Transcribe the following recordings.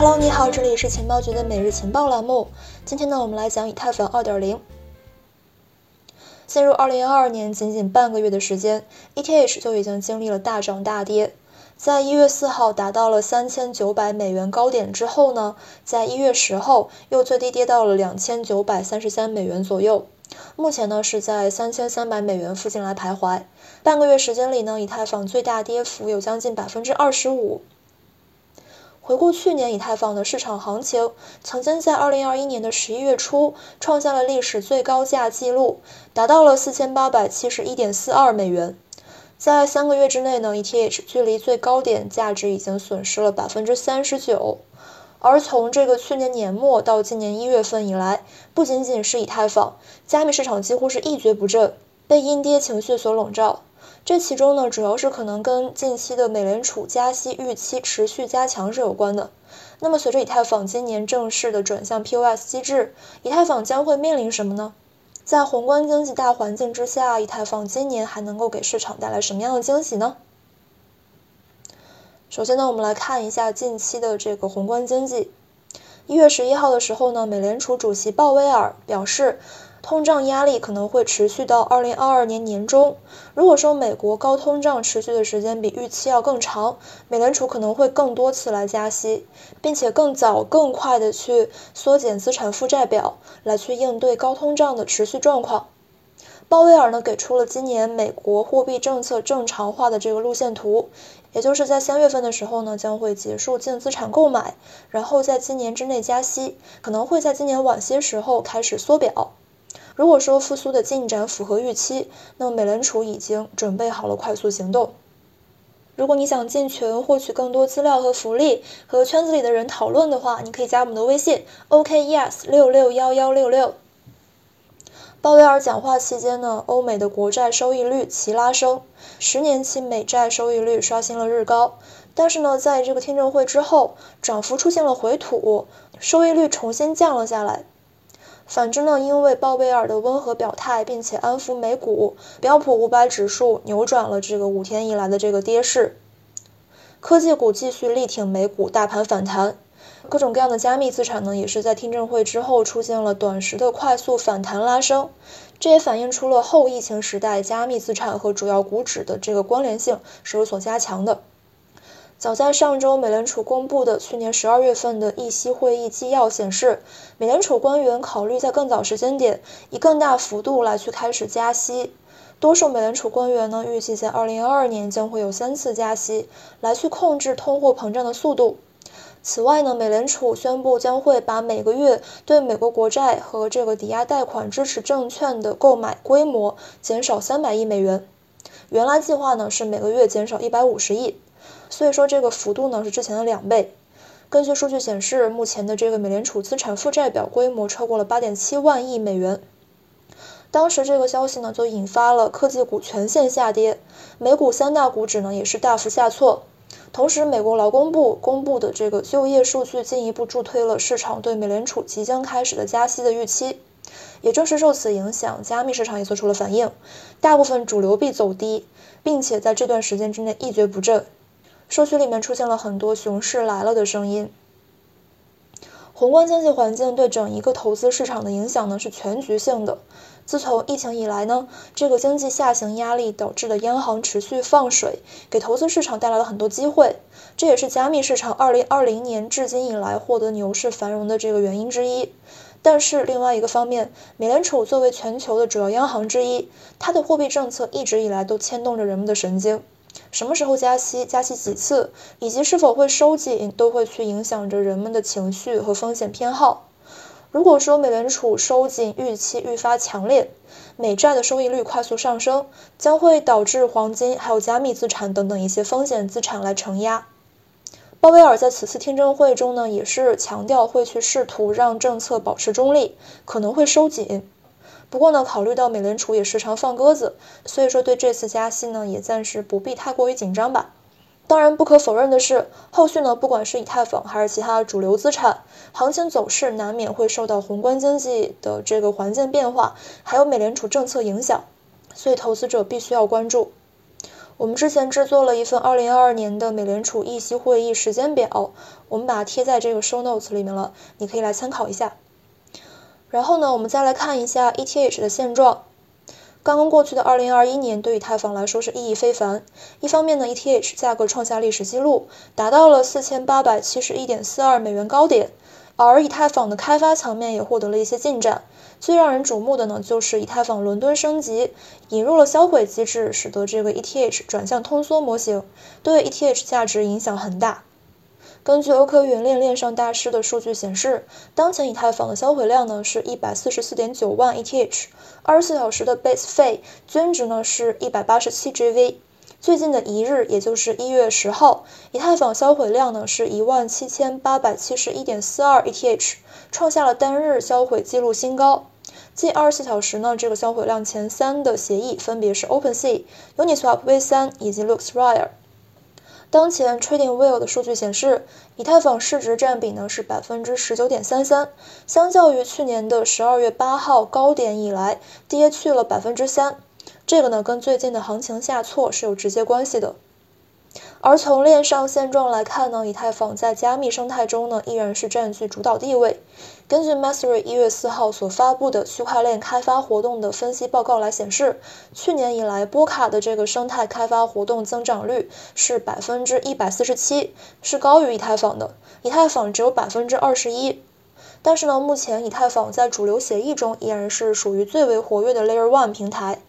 Hello，你好，这里是情报局的每日情报栏目。今天呢，我们来讲以太坊2.0。进入2022年，仅仅半个月的时间，ETH 就已经经历了大涨大跌。在一月四号达到了三千九百美元高点之后呢，在一月十号又最低跌到了两千九百三十三美元左右。目前呢是在三千三百美元附近来徘徊。半个月时间里呢，以太坊最大跌幅有将近百分之二十五。回顾去年以太坊的市场行情，曾经在二零二一年的十一月初创下了历史最高价记录，达到了四千八百七十一点四二美元。在三个月之内呢，ETH 距离最高点价值已经损失了百分之三十九。而从这个去年年末到今年一月份以来，不仅仅是以太坊，加密市场几乎是一蹶不振，被阴跌情绪所笼罩。这其中呢，主要是可能跟近期的美联储加息预期持续加强是有关的。那么，随着以太坊今年正式的转向 POS 机制，以太坊将会面临什么呢？在宏观经济大环境之下，以太坊今年还能够给市场带来什么样的惊喜呢？首先呢，我们来看一下近期的这个宏观经济。一月十一号的时候呢，美联储主席鲍威尔表示。通胀压力可能会持续到二零二二年年中。如果说美国高通胀持续的时间比预期要更长，美联储可能会更多次来加息，并且更早、更快的去缩减资产负债表，来去应对高通胀的持续状况。鲍威尔呢给出了今年美国货币政策正常化的这个路线图，也就是在三月份的时候呢将会结束净资产购买，然后在今年之内加息，可能会在今年晚些时候开始缩表。如果说复苏的进展符合预期，那么美联储已经准备好了快速行动。如果你想进群获取更多资料和福利，和圈子里的人讨论的话，你可以加我们的微信 OKES 六六幺幺六六。鲍威尔讲话期间呢，欧美的国债收益率齐拉升，十年期美债收益率刷新了日高。但是呢，在这个听证会之后，涨幅出现了回吐，收益率重新降了下来。反之呢，因为鲍威尔的温和表态，并且安抚美股，标普五百指数扭转了这个五天以来的这个跌势。科技股继续力挺美股，大盘反弹。各种各样的加密资产呢，也是在听证会之后出现了短时的快速反弹拉升。这也反映出了后疫情时代加密资产和主要股指的这个关联性是有所加强的。早在上周，美联储公布的去年十二月份的议息会议纪要显示，美联储官员考虑在更早时间点以更大幅度来去开始加息。多数美联储官员呢，预计在二零二二年将会有三次加息，来去控制通货膨胀的速度。此外呢，美联储宣布将会把每个月对美国国债和这个抵押贷款支持证券的购买规模减少三百亿美元，原来计划呢是每个月减少一百五十亿。所以说这个幅度呢是之前的两倍。根据数据显示，目前的这个美联储资产负债表规模超过了八点七万亿美元。当时这个消息呢就引发了科技股全线下跌，美股三大股指呢也是大幅下挫。同时，美国劳工部公布的这个就业数据进一步助推了市场对美联储即将开始的加息的预期。也正是受此影响，加密市场也做出了反应，大部分主流币走低，并且在这段时间之内一蹶不振。社区里面出现了很多“熊市来了”的声音。宏观经济环境对整一个投资市场的影响呢是全局性的。自从疫情以来呢，这个经济下行压力导致的央行持续放水，给投资市场带来了很多机会。这也是加密市场2020年至今以来获得牛市繁荣的这个原因之一。但是另外一个方面，美联储作为全球的主要央行之一，它的货币政策一直以来都牵动着人们的神经。什么时候加息，加息几次，以及是否会收紧，都会去影响着人们的情绪和风险偏好。如果说美联储收紧预期愈发强烈，美债的收益率快速上升，将会导致黄金还有加密资产等等一些风险资产来承压。鲍威尔在此次听证会中呢，也是强调会去试图让政策保持中立，可能会收紧。不过呢，考虑到美联储也时常放鸽子，所以说对这次加息呢，也暂时不必太过于紧张吧。当然，不可否认的是，后续呢，不管是以太坊还是其他的主流资产，行情走势难免会受到宏观经济的这个环境变化，还有美联储政策影响，所以投资者必须要关注。我们之前制作了一份2022年的美联储议息会议时间表，我们把它贴在这个 show notes 里面了，你可以来参考一下。然后呢，我们再来看一下 ETH 的现状。刚刚过去的2021年对以太坊来说是意义非凡。一方面呢，ETH 价格创下历史记录，达到了4871.42美元高点，而以太坊的开发层面也获得了一些进展。最让人瞩目的呢，就是以太坊伦敦升级，引入了销毁机制，使得这个 ETH 转向通缩模型，对 ETH 价值影响很大。根据欧科云链链上大师的数据显示，当前以太坊的销毁量呢是144.9万 ETH，二十四小时的 base 费均值呢是187 GV。最近的一日，也就是一月十号，以太坊销毁量呢是17,871.42 ETH，创下了单日销毁记录新高。近二十四小时呢，这个销毁量前三的协议分别是 OpenSea、Uniswap V3 以及 LooksRare。当前 TradingView 的数据显示，以太坊市值占比呢是百分之十九点三三，相较于去年的十二月八号高点以来，跌去了百分之三。这个呢，跟最近的行情下挫是有直接关系的。而从链上现状来看呢，以太坊在加密生态中呢，依然是占据主导地位。根据 Mastery 一月四号所发布的区块链开发活动的分析报告来显示，去年以来波卡的这个生态开发活动增长率是百分之一百四十七，是高于以太坊的。以太坊只有百分之二十一。但是呢，目前以太坊在主流协议中依然是属于最为活跃的 Layer One 平台。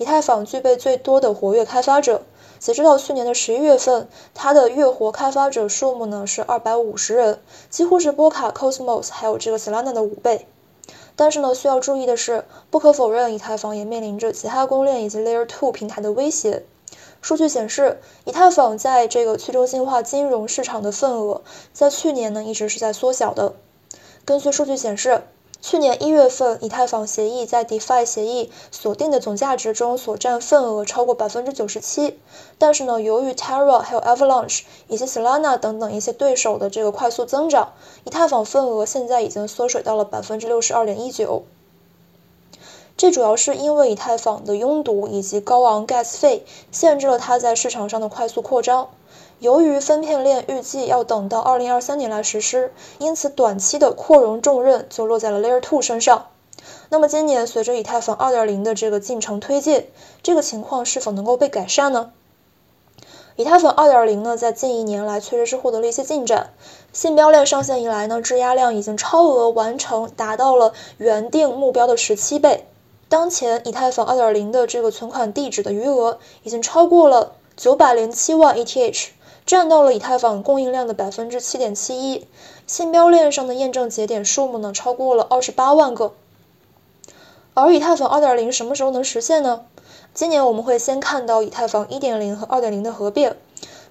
以太坊具备最多的活跃开发者，截止到去年的十一月份，它的月活开发者数目呢是二百五十人，几乎是波卡、Cosmos 还有这个 Solana 的五倍。但是呢，需要注意的是，不可否认，以太坊也面临着其他公链以及 Layer Two 平台的威胁。数据显示，以太坊在这个去中心化金融市场的份额，在去年呢一直是在缩小的。根据数据显示。去年一月份，以太坊协议在 DeFi 协议锁定的总价值中所占份额超过百分之九十七。但是呢，由于 Terra 还有 Avalanche 以及 Solana 等等一些对手的这个快速增长，以太坊份额现在已经缩水到了百分之六十二点一九。这主要是因为以太坊的拥堵以及高昂 Gas 费限制了它在市场上的快速扩张。由于分片链预计要等到二零二三年来实施，因此短期的扩容重任就落在了 Layer Two 身上。那么今年随着以太坊二点零的这个进程推进，这个情况是否能够被改善呢？以太坊二点零呢，在近一年来确实是获得了一些进展。信标链上线以来呢，质押量已经超额完成，达到了原定目标的十七倍。当前以太坊二点零的这个存款地址的余额已经超过了九百零七万 ETH。占到了以太坊供应量的百分之七点七一，信标链上的验证节点数目呢超过了二十八万个。而以太坊二点零什么时候能实现呢？今年我们会先看到以太坊一点零和二点零的合并，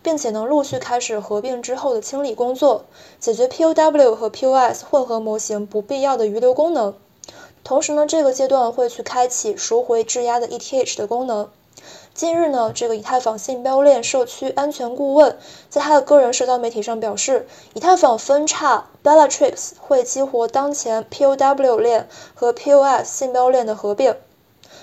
并且能陆续开始合并之后的清理工作，解决 POW 和 POS 混合模型不必要的余留功能。同时呢，这个阶段会去开启赎回质押的 ETH 的功能。近日呢，这个以太坊信标链社区安全顾问在他的个人社交媒体上表示，以太坊分叉 Bellatrix 会激活当前 POW 链和 POS 信标链的合并，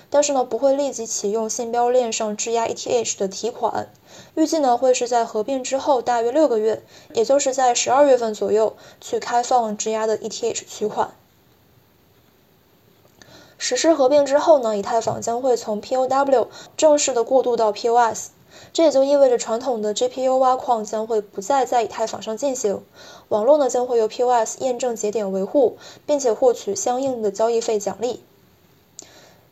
但是呢，不会立即启用信标链上质押 ETH 的提款，预计呢会是在合并之后大约六个月，也就是在十二月份左右去开放质押的 ETH 取款。实施合并之后呢，以太坊将会从 POW 正式的过渡到 POS，这也就意味着传统的 GPU 挖矿将会不再在以太坊上进行，网络呢将会由 POS 验证节点维护，并且获取相应的交易费奖励。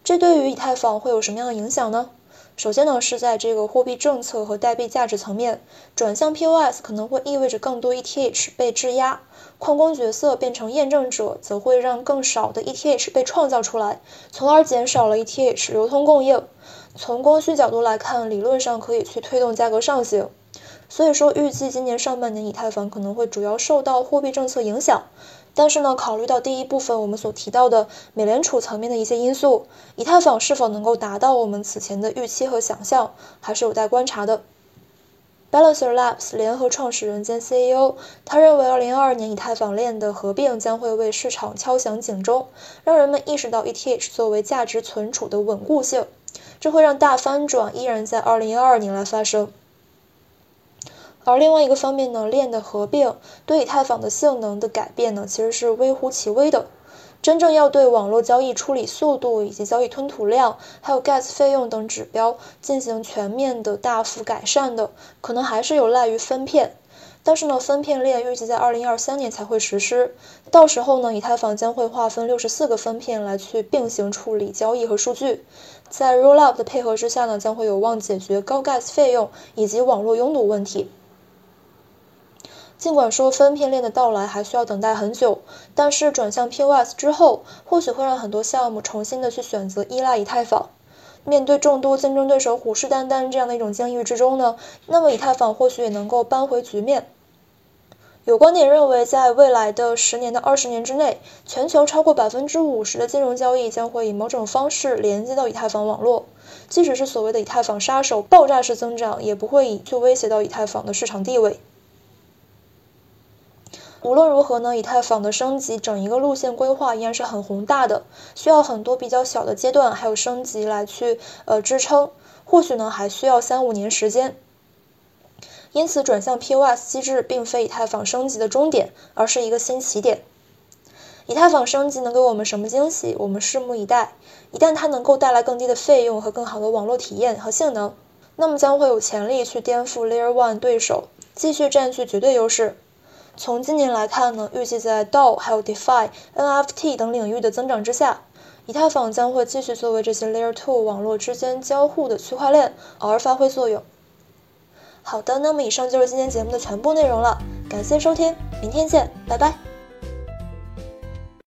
这对于以太坊会有什么样的影响呢？首先呢，是在这个货币政策和代币价值层面，转向 POS 可能会意味着更多 ETH 被质押。矿工角色变成验证者，则会让更少的 ETH 被创造出来，从而减少了 ETH 流通供应。从供需角度来看，理论上可以去推动价格上行。所以说，预计今年上半年以太坊可能会主要受到货币政策影响。但是呢，考虑到第一部分我们所提到的美联储层面的一些因素，以太坊是否能够达到我们此前的预期和想象，还是有待观察的。Balancer Labs 联合创始人兼 CEO，他认为2022年以太坊链的合并将会为市场敲响警钟，让人们意识到 ETH 作为价值存储的稳固性。这会让大翻转依然在2022年来发生。而另外一个方面呢，链的合并对以太坊的性能的改变呢，其实是微乎其微的。真正要对网络交易处理速度以及交易吞吐量，还有 gas 费用等指标进行全面的大幅改善的，可能还是有赖于分片。但是呢，分片链预计在二零二三年才会实施，到时候呢，以太坊将会划分六十四个分片来去并行处理交易和数据。在 Rollup 的配合之下呢，将会有望解决高 gas 费用以及网络拥堵问题。尽管说分片链的到来还需要等待很久，但是转向 POS 之后，或许会让很多项目重新的去选择依赖以太坊。面对众多竞争对手虎视眈眈这样的一种境遇之中呢，那么以太坊或许也能够扳回局面。有观点认为，在未来的十年到二十年之内，全球超过百分之五十的金融交易将会以某种方式连接到以太坊网络。即使是所谓的以太坊杀手爆炸式增长，也不会以去威胁到以太坊的市场地位。无论如何呢，以太坊的升级整一个路线规划依然是很宏大的，需要很多比较小的阶段还有升级来去呃支撑，或许呢还需要三五年时间。因此，转向 POS 机制并非以太坊升级的终点，而是一个新起点。以太坊升级能给我们什么惊喜？我们拭目以待。一旦它能够带来更低的费用和更好的网络体验和性能，那么将会有潜力去颠覆 Layer One 对手，继续占据绝对优势。从今年来看呢，预计在 DAO 还有 DeFi、NFT 等领域的增长之下，以太坊将会继续作为这些 Layer 2网络之间交互的区块链而发挥作用。好的，那么以上就是今天节目的全部内容了，感谢收听，明天见，拜拜。